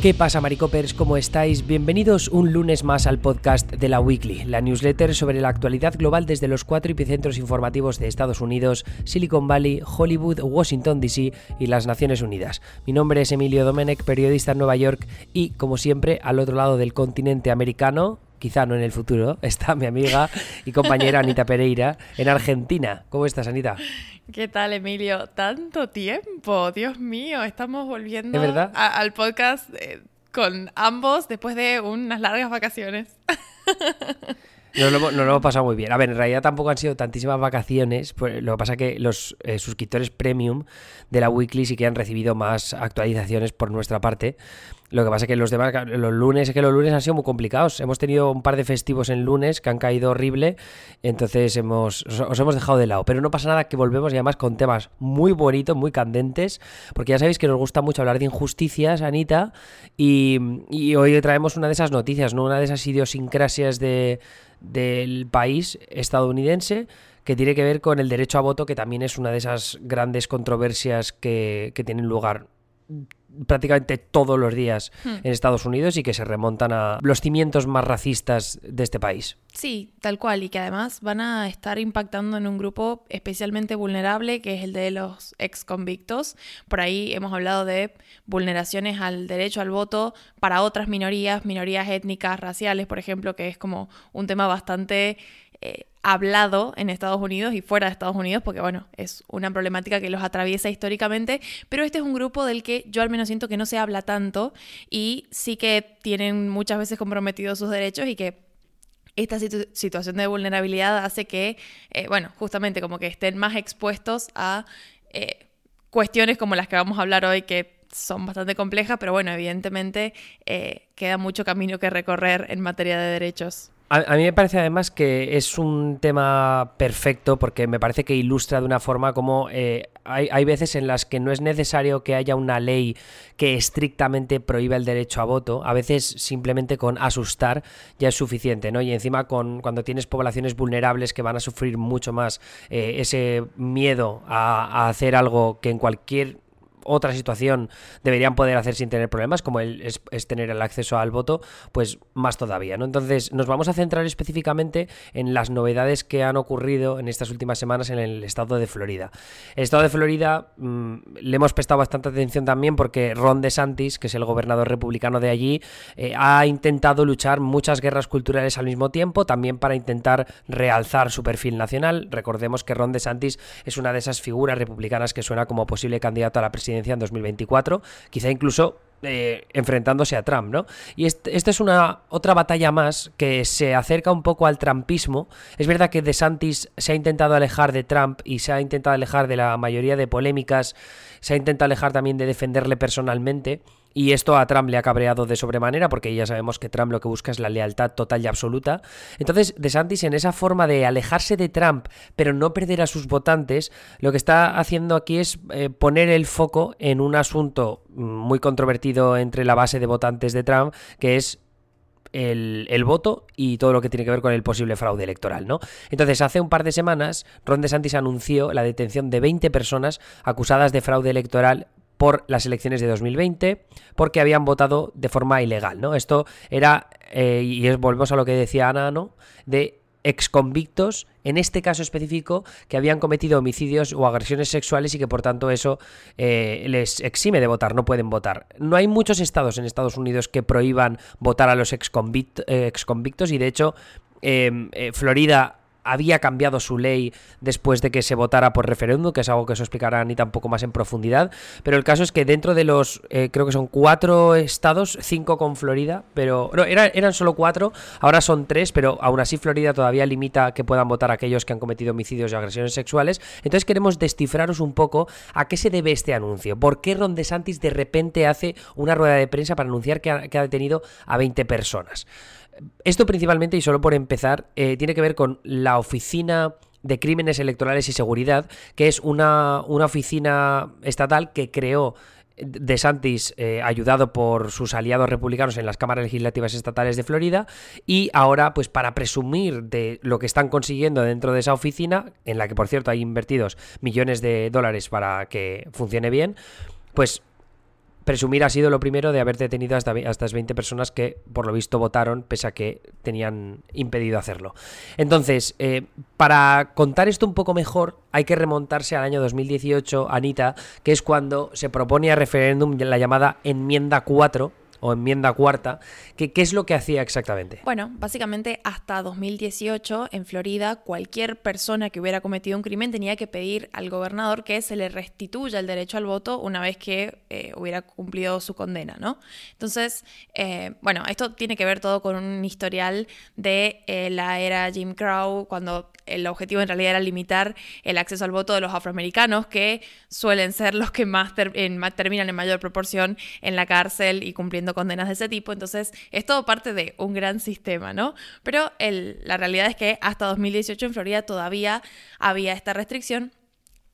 ¿Qué pasa, Maricopers? ¿Cómo estáis? Bienvenidos un lunes más al podcast de la Weekly, la newsletter sobre la actualidad global desde los cuatro epicentros informativos de Estados Unidos, Silicon Valley, Hollywood, Washington DC y las Naciones Unidas. Mi nombre es Emilio Domenech, periodista en Nueva York y, como siempre, al otro lado del continente americano, quizá no en el futuro, está mi amiga y compañera Anita Pereira en Argentina. ¿Cómo estás, Anita? ¿Qué tal, Emilio? Tanto tiempo, Dios mío, estamos volviendo al podcast eh, con ambos después de unas largas vacaciones. Nos lo, hemos pasado muy bien. A ver, en realidad tampoco han sido tantísimas vacaciones. Pues lo que pasa es que los eh, suscriptores premium de la Weekly sí que han recibido más actualizaciones por nuestra parte. Lo que pasa es que los demás, los lunes, es que los lunes han sido muy complicados. Hemos tenido un par de festivos en lunes que han caído horrible, entonces hemos, os, hemos dejado de lado. Pero no pasa nada que volvemos y además con temas muy bonitos, muy candentes, porque ya sabéis que nos gusta mucho hablar de injusticias, Anita, y, y hoy traemos una de esas noticias, ¿no? Una de esas idiosincrasias de, del país estadounidense que tiene que ver con el derecho a voto, que también es una de esas grandes controversias que, que tienen lugar prácticamente todos los días hmm. en Estados Unidos y que se remontan a los cimientos más racistas de este país. Sí, tal cual, y que además van a estar impactando en un grupo especialmente vulnerable, que es el de los ex convictos. Por ahí hemos hablado de vulneraciones al derecho al voto para otras minorías, minorías étnicas, raciales, por ejemplo, que es como un tema bastante eh, hablado en Estados Unidos y fuera de Estados Unidos, porque bueno, es una problemática que los atraviesa históricamente, pero este es un grupo del que yo al menos siento que no se habla tanto y sí que tienen muchas veces comprometidos sus derechos y que esta situación de vulnerabilidad hace que, eh, bueno, justamente como que estén más expuestos a eh, cuestiones como las que vamos a hablar hoy que son bastante complejas, pero bueno, evidentemente queda mucho camino que recorrer en materia de derechos. A, mí me parece además que es un tema perfecto porque me parece que ilustra de una forma como eh, hay, veces en las que no es necesario que haya una ley que estrictamente prohíba el derecho a voto. A veces simplemente con asustar ya es suficiente, ¿no? Y encima con cuando tienes poblaciones vulnerables que van a sufrir mucho más eh, ese miedo a hacer algo que en cualquier otra situación deberían poder hacer sin tener problemas, como el, es, tener el acceso al voto, pues más todavía, ¿no? Entonces, nos vamos a centrar específicamente en las novedades que han ocurrido en estas últimas semanas en el estado de Florida. El estado de Florida mm, le hemos prestado bastante atención también porque Ron DeSantis, que es el gobernador republicano de allí, eh, ha intentado luchar muchas guerras culturales al mismo tiempo, también para intentar realzar su perfil nacional. Recordemos que Ron DeSantis es una de esas figuras republicanas que suena como posible candidato a la presidencia en 2024, quizá incluso eh, enfrentándose a Trump, ¿no? Y esta es una otra batalla más que se acerca un poco al trumpismo. Es verdad que DeSantis se ha intentado alejar de Trump y se ha intentado alejar de la mayoría de polémicas, se ha intentado alejar también de defenderle personalmente. Y esto a Trump le ha cabreado de sobremanera porque ya sabemos que Trump lo que busca es la lealtad total y absoluta. Entonces, DeSantis en esa forma de alejarse de Trump pero no perder a sus votantes, lo que está haciendo aquí es eh, poner el foco en un asunto muy controvertido entre la base de votantes de Trump, que es el, el, voto y todo lo que tiene que ver con el posible fraude electoral, ¿no? Entonces, hace un par de semanas, Ron DeSantis anunció la detención de 20 personas acusadas de fraude electoral por las elecciones de 2020 porque habían votado de forma ilegal, ¿no? Esto era, eh, y es, volvemos a lo que decía Ana, ¿no? De exconvictos, en este caso específico, que habían cometido homicidios o agresiones sexuales y que por tanto eso eh, les exime de votar, no pueden votar. No hay muchos estados en Estados Unidos que prohíban votar a los eh, exconvictos y de hecho Florida había cambiado su ley después de que se votara por referéndum, que es algo que os explicará ni tampoco más en profundidad. Pero el caso es que dentro de los, eh, creo que son cuatro estados, cinco con Florida, pero no, eran, solo cuatro, ahora son tres, pero aún así Florida todavía limita que puedan votar aquellos que han cometido homicidios y agresiones sexuales. Entonces queremos descifraros un poco a qué se debe este anuncio. ¿Por qué Ron DeSantis de repente hace una rueda de prensa para anunciar que ha, que ha detenido a 20 personas? Esto principalmente, y solo por empezar, eh, tiene que ver con la Oficina de Crímenes Electorales y Seguridad, que es una, oficina estatal que creó de Santis, eh, ayudado por sus aliados republicanos en las cámaras legislativas estatales de Florida, y ahora, pues para presumir de lo que están consiguiendo dentro de esa oficina, en la que por cierto hay invertidos millones de dólares para que funcione bien, pues presumir ha sido lo primero de haber detenido hasta, estas 20 personas que por lo visto votaron pese a que tenían impedido hacerlo. Entonces, eh, para contar esto un poco mejor hay que remontarse al año 2018, Anita, que es cuando se propone a referéndum la llamada enmienda 4 o enmienda cuarta, ¿qué, ¿qué es lo que hacía exactamente? Bueno, básicamente hasta 2018 en Florida cualquier persona que hubiera cometido un crimen tenía que pedir al gobernador que se le restituya el derecho al voto una vez que eh, hubiera cumplido su condena, ¿no? Entonces, eh, bueno, esto tiene que ver todo con un historial de eh, la era Jim Crow, cuando el objetivo en realidad era limitar el acceso al voto de los afroamericanos, que suelen ser los que más, terminan en mayor proporción en la cárcel y cumpliendo condenas de ese tipo. Entonces, es todo parte de un gran sistema, ¿no? Pero la realidad es que hasta 2018 en Florida todavía había esta restricción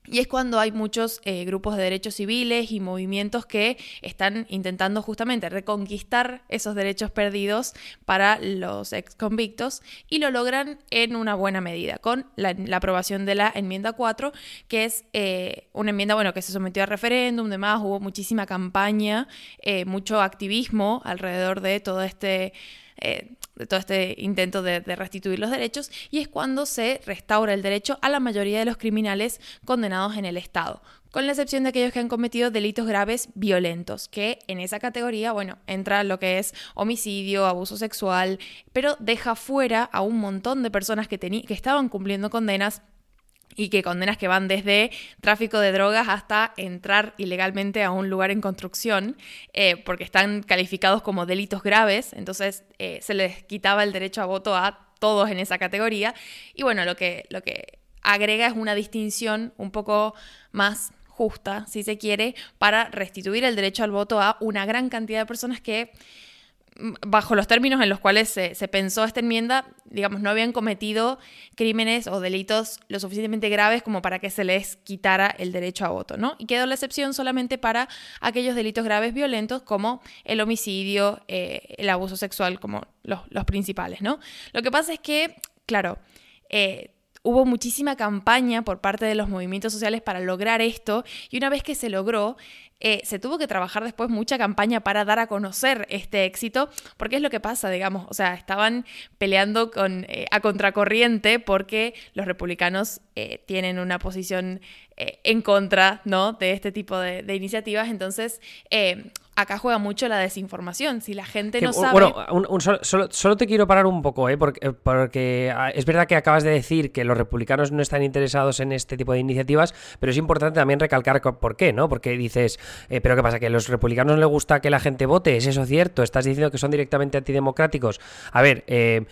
y es cuando hay muchos eh, grupos de derechos civiles y movimientos que están intentando justamente reconquistar esos derechos perdidos para los ex convictos y lo logran en una buena medida con la, aprobación de la enmienda 4, que es eh, una enmienda bueno, que se sometió a referéndum, demás, hubo muchísima campaña, eh, mucho activismo alrededor de todo este de todo este intento de, restituir los derechos, y es cuando se restaura el derecho a la mayoría de los criminales condenados en el Estado, con la excepción de aquellos que han cometido delitos graves violentos, que en esa categoría, bueno, entra lo que es homicidio, abuso sexual, pero deja fuera a un montón de personas que, que estaban cumpliendo condenas y que condenas que van desde tráfico de drogas hasta entrar ilegalmente a un lugar en construcción, eh, porque están calificados como delitos graves, entonces eh, se les quitaba el derecho a voto a todos en esa categoría. Y bueno, lo que, lo que agrega es una distinción un poco más justa, si se quiere, para restituir el derecho al voto a una gran cantidad de personas que bajo los términos en los cuales se, pensó esta enmienda, digamos, no habían cometido crímenes o delitos lo suficientemente graves como para que se les quitara el derecho a voto, ¿no? Y quedó la excepción solamente para aquellos delitos graves violentos como el homicidio, eh, el abuso sexual, como los, principales, ¿no? Lo que pasa es que, claro, eh, hubo muchísima campaña por parte de los movimientos sociales para lograr esto y una vez que se logró, eh, se tuvo que trabajar después mucha campaña para dar a conocer este éxito, porque es lo que pasa, digamos, o sea, estaban peleando eh, a contracorriente porque los republicanos eh, tienen una posición en contra ¿no? de este tipo de, de iniciativas, entonces acá juega mucho la desinformación. Si la gente no sabe. Bueno, solo, te quiero parar un poco, ¿eh? porque, porque, ah, es verdad que acabas de decir que los republicanos no están interesados en este tipo de iniciativas, pero es importante también recalcar por qué, ¿no? Porque dices, eh, ¿pero qué pasa? ¿Que a los republicanos no les gusta que la gente vote? ¿Es eso cierto? ¿Estás diciendo que son directamente antidemocráticos? A ver, eh,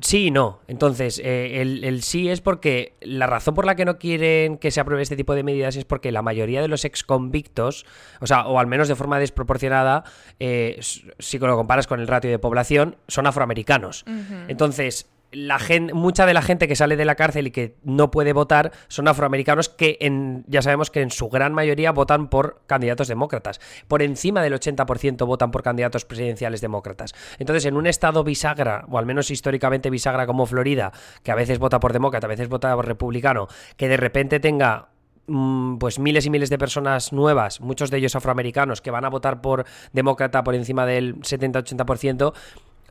Sí y no. Entonces, eh, el, sí es porque la razón por la que no quieren que se apruebe este tipo de medidas es porque la mayoría de los ex convictos, o sea, o al menos de forma desproporcionada, eh, si lo comparas con el ratio de población, son afroamericanos. Entonces, la gente, mucha de la gente que sale de la cárcel y que no puede votar son afroamericanos que en, ya sabemos que en su gran mayoría votan por candidatos demócratas. Por encima del 80% votan por candidatos presidenciales demócratas. Entonces, en un estado bisagra, o al menos históricamente bisagra como Florida, que a veces vota por demócrata, a veces vota por republicano, que de repente tenga mm, pues miles y miles de personas nuevas, muchos de ellos afroamericanos, que van a votar por demócrata por encima del 70-80%,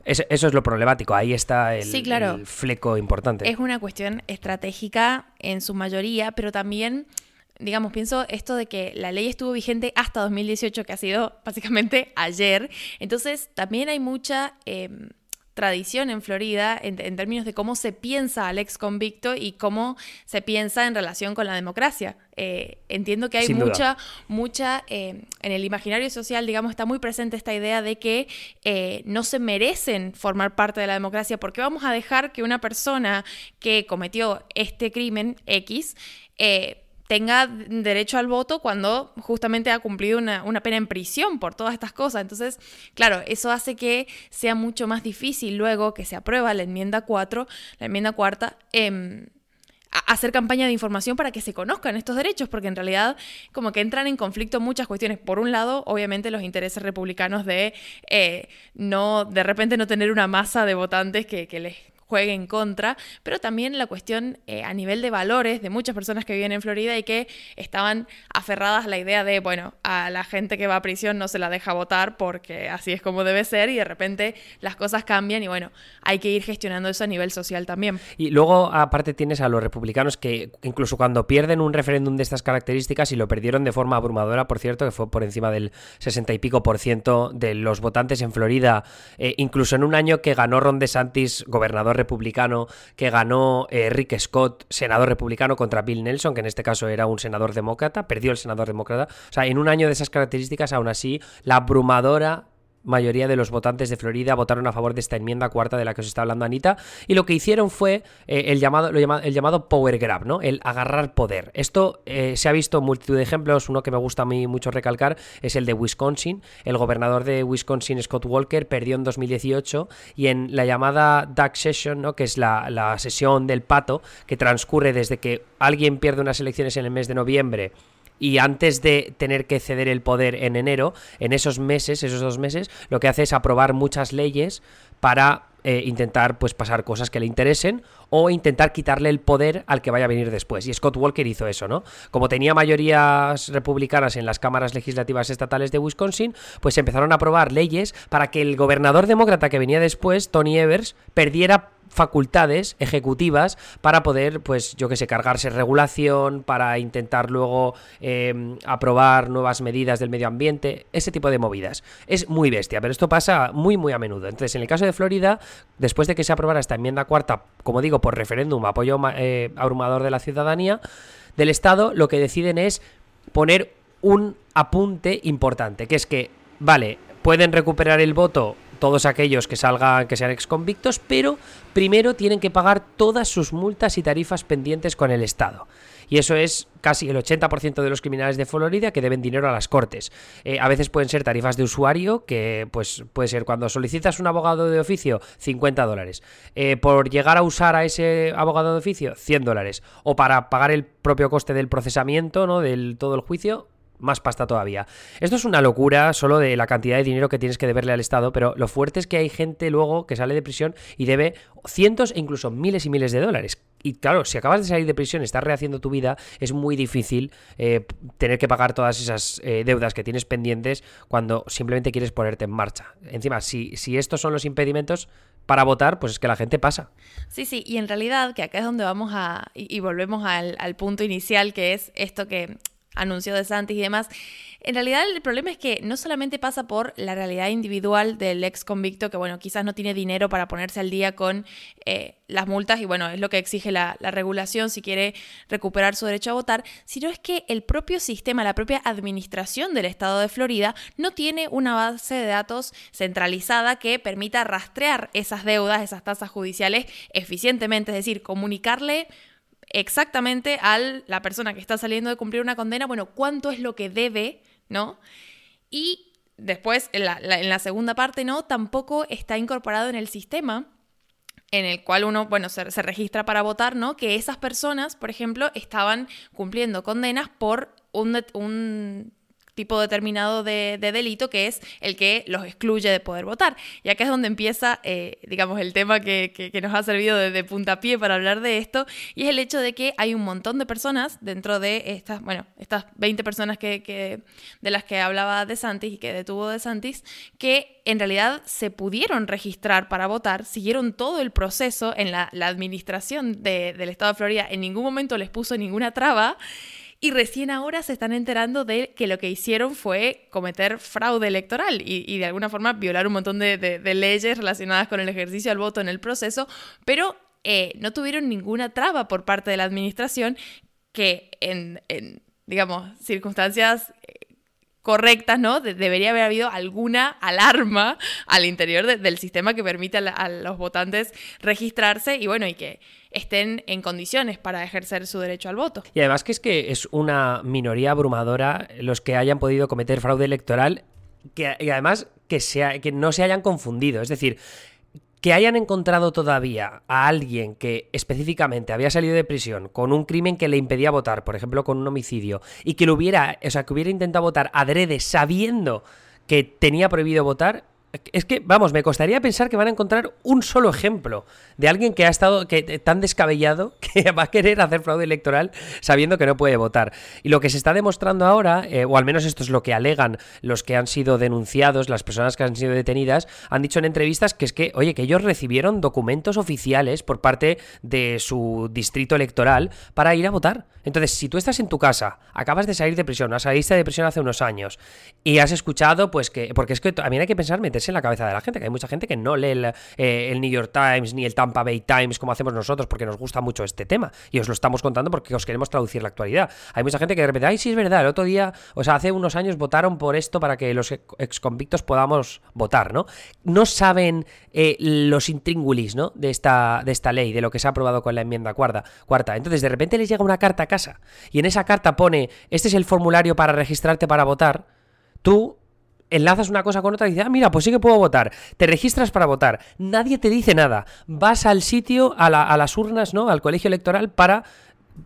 eso, es lo problemático, ahí está el, fleco importante. Es una cuestión estratégica en su mayoría, pero también digamos, pienso esto de que la ley estuvo vigente hasta 2018, que ha sido básicamente ayer. Entonces, también hay mucha em, tradición en Florida en, términos de cómo se piensa al ex convicto y cómo se piensa en relación con la democracia. Eh, entiendo que hay mucha, mucha, eh, en el imaginario social, digamos, está muy presente esta idea de que eh, no se merecen formar parte de la democracia porque vamos a dejar que una persona que cometió este crimen X tenga derecho al voto cuando justamente ha cumplido una, pena en prisión por todas estas cosas. Entonces, claro, eso hace que sea mucho más difícil luego que se aprueba la enmienda 4, la enmienda cuarta, em, hacer campaña de información para que se conozcan estos derechos, porque en realidad como que entran en conflicto muchas cuestiones. Por un lado, obviamente los intereses republicanos de eh, no, de repente no tener una masa de votantes que, que les juegue en contra, pero también la cuestión eh, a nivel de valores de muchas personas que viven en Florida y que estaban aferradas a la idea de, bueno, a la gente que va a prisión no se la deja votar porque así es como debe ser y de repente las cosas cambian y bueno, hay que ir gestionando eso a nivel social también. Y luego aparte tienes a los republicanos que incluso cuando pierden un referéndum de estas características y lo perdieron de forma abrumadora, por cierto, que fue por encima del 60 y pico por ciento de los votantes en Florida, eh, incluso en un año que ganó Ron DeSantis, gobernador republicano, que ganó eh, Rick Scott, senador republicano, contra Bill Nelson, que en este caso era un senador demócrata, perdió el senador demócrata. O sea, en un año de esas características, aún así, la abrumadora mayoría de los votantes de Florida votaron a favor de esta enmienda cuarta de la que os está hablando Anita y lo que hicieron fue eh, el, llamado, el llamado power grab, ¿no? El agarrar poder. Esto eh, se ha visto en multitud de ejemplos, uno que me gusta a mí mucho recalcar es el de Wisconsin. El gobernador de Wisconsin, Scott Walker, perdió en 2018 y en la llamada Duck Session, ¿no? que es la, la sesión del pato que transcurre desde que alguien pierde unas elecciones en el mes de noviembre y antes de tener que ceder el poder en enero, en esos meses, esos dos meses, lo que hace es aprobar muchas leyes para eh, intentar pues pasar cosas que le interesen o intentar quitarle el poder al que vaya a venir después. Y Scott Walker hizo eso, ¿no? Como tenía mayorías republicanas en las cámaras legislativas estatales de Wisconsin, pues empezaron a aprobar leyes para que el gobernador demócrata que venía después, Tony Evers, perdiera facultades ejecutivas para poder, pues yo que sé, cargarse regulación, para intentar luego em, aprobar nuevas medidas del medio ambiente, ese tipo de movidas. Es muy bestia, pero esto pasa muy, muy a menudo. Entonces, en el caso de Florida, después de que se aprobara esta enmienda cuarta, como digo, por referéndum, apoyo eh, abrumador de la ciudadanía, del Estado, lo que deciden es poner un apunte importante, que es que, vale, pueden recuperar el voto todos aquellos que salgan, que sean exconvictos, pero primero tienen que pagar todas sus multas y tarifas pendientes con el Estado. Y eso es casi el 80% de los criminales de Florida que deben dinero a las cortes. Eh, a veces pueden ser tarifas de usuario, que pues puede ser cuando solicitas un abogado de oficio, 50 dólares. Eh, por llegar a usar a ese abogado de oficio, 100 dólares. O para pagar el propio coste del procesamiento, ¿no? Del todo el juicio, más pasta todavía. Esto es una locura solo de la cantidad de dinero que tienes que deberle al Estado, pero lo fuerte es que hay gente luego que sale de prisión y debe cientos e incluso miles y miles de dólares. Y claro, si acabas de salir de prisión estás rehaciendo tu vida, es muy difícil eh, tener que pagar todas esas eh, deudas que tienes pendientes cuando simplemente quieres ponerte en marcha. Encima, si, si estos son los impedimentos, para votar, pues es que la gente pasa. Sí, sí, y en realidad, que acá es donde vamos a, y, volvemos al, punto inicial, que es esto que anunció de Santis y demás. En realidad el problema es que no solamente pasa por la realidad individual del ex convicto, que bueno, quizás no tiene dinero para ponerse al día con eh, las multas y bueno, es lo que exige la, la, regulación si quiere recuperar su derecho a votar, sino es que el propio sistema, la propia administración del estado de Florida no tiene una base de datos centralizada que permita rastrear esas deudas, esas tasas judiciales eficientemente, es decir, comunicarle exactamente a la persona que está saliendo de cumplir una condena, bueno, cuánto es lo que debe, ¿no? Y después, en la, segunda parte, ¿no? Tampoco está incorporado en el sistema en el cual uno, bueno, se, registra para votar, ¿no? Que esas personas, por ejemplo, estaban cumpliendo condenas por un, un tipo determinado de, delito, que es el que los excluye de poder votar. Y acá es donde empieza, eh, digamos, el tema que, nos ha servido de, puntapié para hablar de esto, y es el hecho de que hay un montón de personas dentro de estas, bueno, estas 20 personas que, de las que hablaba De Santis y que detuvo De Santis, que en realidad se pudieron registrar para votar, siguieron todo el proceso en la, administración del Estado de Florida, en ningún momento les puso ninguna traba, y recién ahora se están enterando de que lo que hicieron fue cometer fraude electoral y, de alguna forma violar un montón de, leyes relacionadas con el ejercicio del voto en el proceso, pero eh, no tuvieron ninguna traba por parte de la administración que en, digamos, circunstancias eh, correctas, ¿no? debería haber habido alguna alarma al interior del sistema que permite a, los votantes registrarse y bueno, y que estén en condiciones para ejercer su derecho al voto. Y además que es que es una minoría abrumadora los que hayan podido cometer fraude electoral que, y además que, sea, que no se hayan confundido. Es decir, que hayan encontrado todavía a alguien que específicamente había salido de prisión con un crimen que le impedía votar, por ejemplo, con un homicidio, y que lo hubiera, o sea, que hubiera intentado votar adrede sabiendo que tenía prohibido votar, es que, vamos, me costaría pensar que van a encontrar un solo ejemplo de alguien que ha estado que, tan descabellado que va a querer hacer fraude electoral sabiendo que no puede votar. Y lo que se está demostrando ahora, eh, o al menos esto es lo que alegan los que han sido denunciados, las personas que han sido detenidas, han dicho en entrevistas que es que, oye, que ellos recibieron documentos oficiales por parte de su distrito electoral para ir a votar. Entonces, si tú estás en tu casa, acabas de salir de prisión, has saliste de prisión hace unos años y has escuchado, pues que, porque es que también hay que pensar, en la cabeza de la gente, que hay mucha gente que no lee el, eh, el New York Times ni el Tampa Bay Times como hacemos nosotros porque nos gusta mucho este tema y os lo estamos contando porque os queremos traducir la actualidad. Hay mucha gente que de repente, ay, sí es verdad, el otro día, o sea, hace unos años votaron por esto para que los ex convictos podamos votar, ¿no? No saben eh, los intríngulis, ¿no? De esta, de esta ley, de lo que se ha aprobado con la enmienda cuarta, cuarta. Entonces, de repente les llega una carta a casa y en esa carta pone, este es el formulario para registrarte para votar, tú enlazas una cosa con otra y dices, ah, mira, pues sí que puedo votar. Te registras para votar. Nadie te dice nada. Vas al sitio, a, a las urnas, ¿no? Al colegio electoral para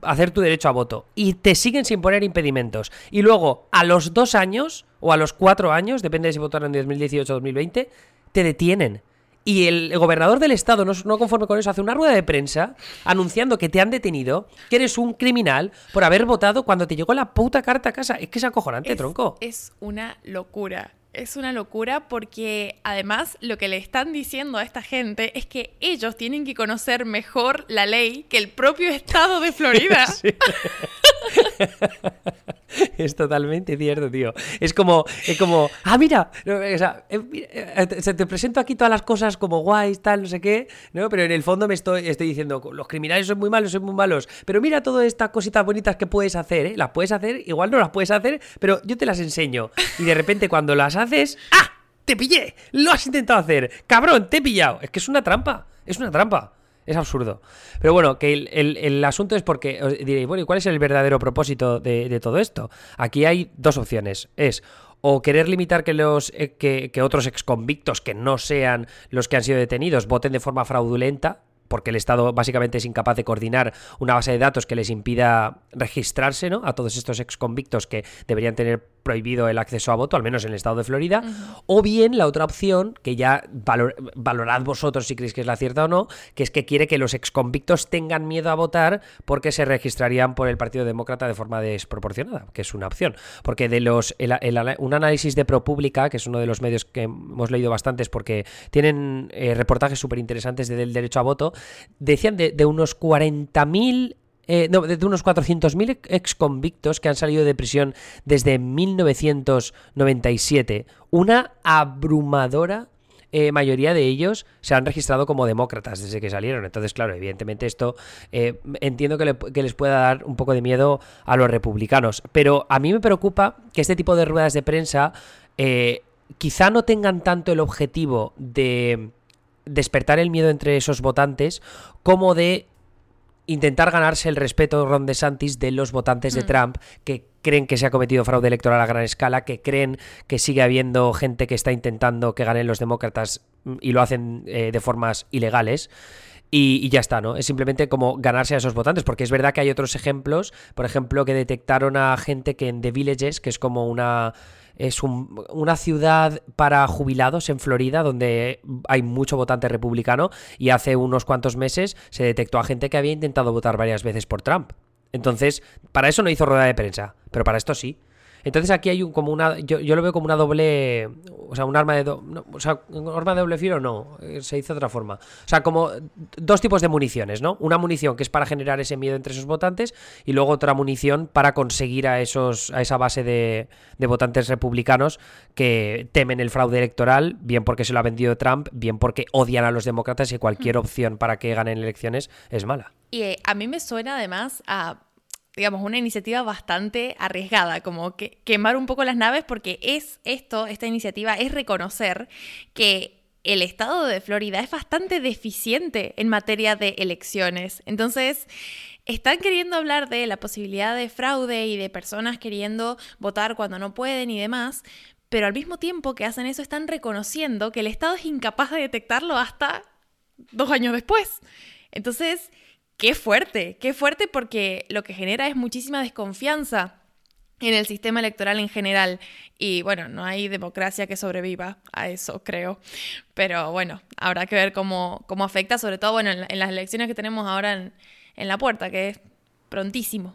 hacer tu derecho a voto. Y te siguen sin poner impedimentos. Y luego, a los dos años, o a los cuatro años, depende de si votaron en 2018 o 2020, te detienen. Y el gobernador del estado, no, conforme con eso, hace una rueda de prensa anunciando que te han detenido, que eres un criminal por haber votado cuando te llegó la puta carta a casa. Es que es acojonante, tronco. Es una locura. Es una locura porque además lo que le están diciendo a esta gente es que ellos tienen que conocer mejor la ley que el propio estado de Florida. es totalmente cierto, tío. Es como, es como, ah, mira, o sea, eh, eh, se te presento aquí todas las cosas como guays, tal, no sé qué, ¿no? Pero en el fondo me estoy, estoy diciendo, los criminales son muy malos, son muy malos. Pero mira todas estas cositas bonitas que puedes hacer, ¿eh? Las puedes hacer, igual no las puedes hacer, pero yo te las enseño. Y de repente cuando las haces, ¡ah! ¡Te pillé! ¡Lo has intentado hacer! ¡Cabrón! ¡Te he pillado! Es que es una trampa. Es una trampa. Es absurdo. Pero bueno, que el, asunto es porque os diréis, bueno, ¿y cuál es el verdadero propósito de, todo esto? Aquí hay dos opciones. Es o querer limitar que los eh, que, que otros exconvictos que no sean los que han sido detenidos voten de forma fraudulenta, porque el Estado básicamente es incapaz de coordinar una base de datos que les impida registrarse ¿no? a todos estos exconvictos que deberían tener prohibido el acceso a voto, al menos en el estado de Florida, o bien la otra opción, que ya valorad vosotros si creéis que es la cierta o no, que es que quiere que los exconvictos tengan miedo a votar porque se registrarían por el Partido Demócrata de forma desproporcionada, que es una opción. Porque de los un análisis de ProPublica, que es uno de los medios que hemos leído bastantes porque tienen eh, reportajes súper interesantes del derecho a voto, decían de, unos 40.000 eh, no, de unos 400.000 ex convictos que han salido de prisión desde 1997, una abrumadora eh, mayoría de ellos se han registrado como demócratas desde que salieron. Entonces, claro, evidentemente esto eh, entiendo que, les pueda dar un poco de miedo a los republicanos. Pero a mí me preocupa que este tipo de ruedas de prensa quizá no tengan tanto el objetivo de despertar el miedo entre esos votantes como de intentar ganarse el respeto Ron DeSantis de los votantes de mm. Trump que creen que se ha cometido fraude electoral a gran escala, que creen que sigue habiendo gente que está intentando que ganen los demócratas mm, y lo hacen eh, de formas ilegales. Y, ya está, ¿no? Es simplemente como ganarse a esos votantes, porque es verdad que hay otros ejemplos, por ejemplo, que detectaron a gente que en The Villages, que es como una es una ciudad para jubilados en Florida donde hay mucho votante republicano y hace unos cuantos meses se detectó a gente que había intentado votar varias veces por Trump. Entonces, para eso no hizo rueda de prensa, pero para esto sí. Entonces aquí hay un, como una. Yo, lo veo como una doble. O sea, un arma de. o sea, un arma de doble filo no. Eh, se dice de otra forma. O sea, como dos tipos de municiones, ¿no? Una munición que es para generar ese miedo entre esos votantes y luego otra munición para conseguir a esos a esa base de, de votantes republicanos que temen el fraude electoral, bien porque se lo ha vendido Trump, bien porque odian a los demócratas y cualquier opción para que ganen elecciones es mala. Y eh, a mí me suena además a digamos, una iniciativa bastante arriesgada, como que quemar un poco las naves, porque es esto, esta iniciativa es reconocer que el estado de Florida es bastante deficiente en materia de elecciones. Entonces, están queriendo hablar de la posibilidad de fraude y de personas queriendo votar cuando no pueden y demás, pero al mismo tiempo que hacen eso están reconociendo que el Estado es incapaz de detectarlo hasta dos años después. Entonces, qué fuerte, qué fuerte porque lo que genera es muchísima desconfianza en el sistema electoral en general. Y bueno, no hay democracia que sobreviva a eso, creo. Pero bueno, habrá que ver cómo, cómo afecta, sobre todo bueno, en, las elecciones que tenemos ahora en, en la puerta, que es prontísimo.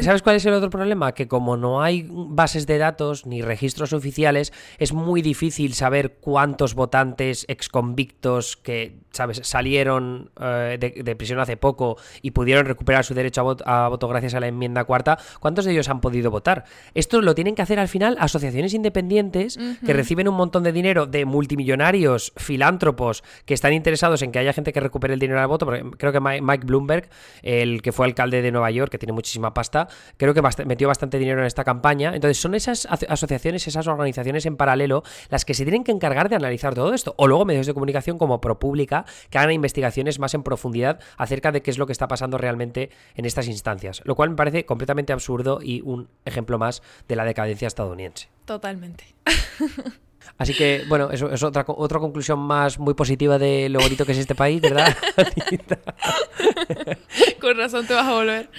¿Sabes cuál es el otro problema? Que como no hay bases de datos ni registros oficiales, es muy difícil saber cuántos votantes exconvictos que, ¿sabes?, salieron eh, de, prisión hace poco y pudieron recuperar su derecho a voto, gracias a la enmienda cuarta, ¿cuántos de ellos han podido votar? Esto lo tienen que hacer al final asociaciones independientes que reciben un montón de dinero de multimillonarios, filántropos, que están interesados en que haya gente que recupere el dinero al voto. Porque creo que Mike Bloomberg, el que fue alcalde de Nueva York, que tiene muchísima pasta, creo que metió bastante dinero en esta campaña. Entonces son esas asociaciones, esas organizaciones en paralelo las que se tienen que encargar de analizar todo esto. O luego medios de comunicación como ProPublica que hagan investigaciones más en profundidad acerca de qué es lo que está pasando realmente en estas instancias. Lo cual me parece completamente absurdo y un ejemplo más de la decadencia estadounidense. Totalmente. Así que, bueno, eso es otra, otra conclusión más muy positiva de lo bonito que es este país, ¿verdad? Con razón te vas a volver.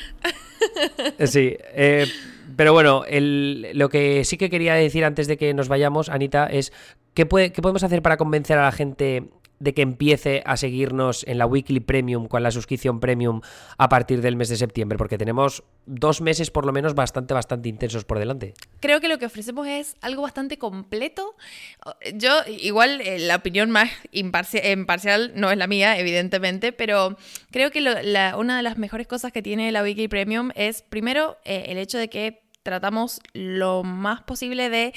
sí. Eh, pero bueno, lo que sí que quería decir antes de que nos vayamos, Anita, es ¿qué, puede, ¿qué podemos hacer para convencer a la gente de que empiece a seguirnos en la Weekly Premium con la suscripción Premium a partir del mes de septiembre, porque tenemos dos meses por lo menos bastante, bastante intensos por delante. Creo que lo que ofrecemos es algo bastante completo. Yo, igual, eh, la opinión más imparcial no es la mía, evidentemente, pero creo que una de las mejores cosas que tiene la Weekly Premium es, primero, eh, el hecho de que tratamos lo más posible de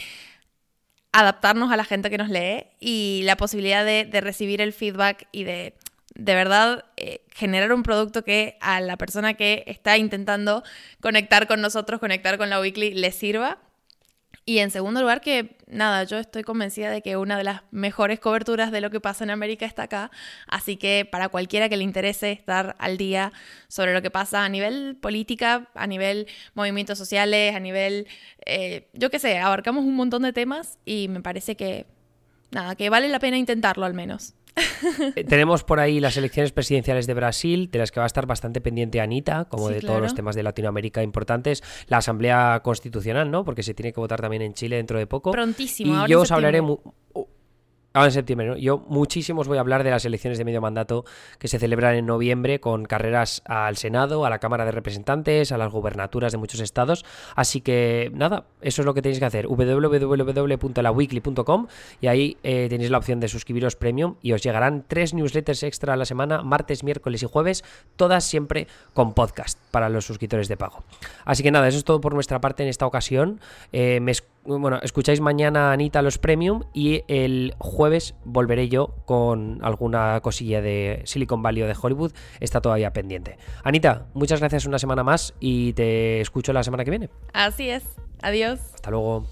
adaptarnos a la gente que nos lee y la posibilidad de, recibir el feedback y de de verdad eh, generar un producto que a la persona que está intentando conectar con nosotros, conectar con la weekly, le sirva y en segundo lugar, que nada, yo estoy convencida de que una de las mejores coberturas de lo que pasa en América está acá. Así que para cualquiera que le interese estar al día sobre lo que pasa a nivel política, a nivel movimientos sociales, a nivel, eh, yo qué sé, abarcamos un montón de temas y me parece que, nada, que vale la pena intentarlo al menos. Eh, tenemos por ahí las elecciones presidenciales de Brasil, de las que va a estar bastante pendiente Anita, como de todos los temas de Latinoamérica importantes. La Asamblea Constitucional, ¿no? Porque se tiene que votar también en Chile dentro de poco. Prontísimo. Y yo os hablaré Ahora en septiembre, ¿no? Yo muchísimos voy a hablar de las elecciones de medio mandato que se celebran en noviembre con carreras al Senado, a la Cámara de Representantes, a las gubernaturas de muchos estados. Así que nada, eso es lo que tenéis que hacer. www.laweekly.com y ahí eh, tenéis la opción de suscribiros premium y os llegarán tres newsletters extra a la semana, martes, miércoles y jueves, todas siempre con podcast para los suscriptores de pago. Así que nada, eso es todo por nuestra parte en esta ocasión. Eh, bueno, escucháis mañana a Anita los Premium y el jueves volveré yo con alguna cosilla de Silicon Valley o de Hollywood. Está todavía pendiente. Anita, muchas gracias una semana más y te escucho la semana que viene. Así es. Adiós. Hasta luego.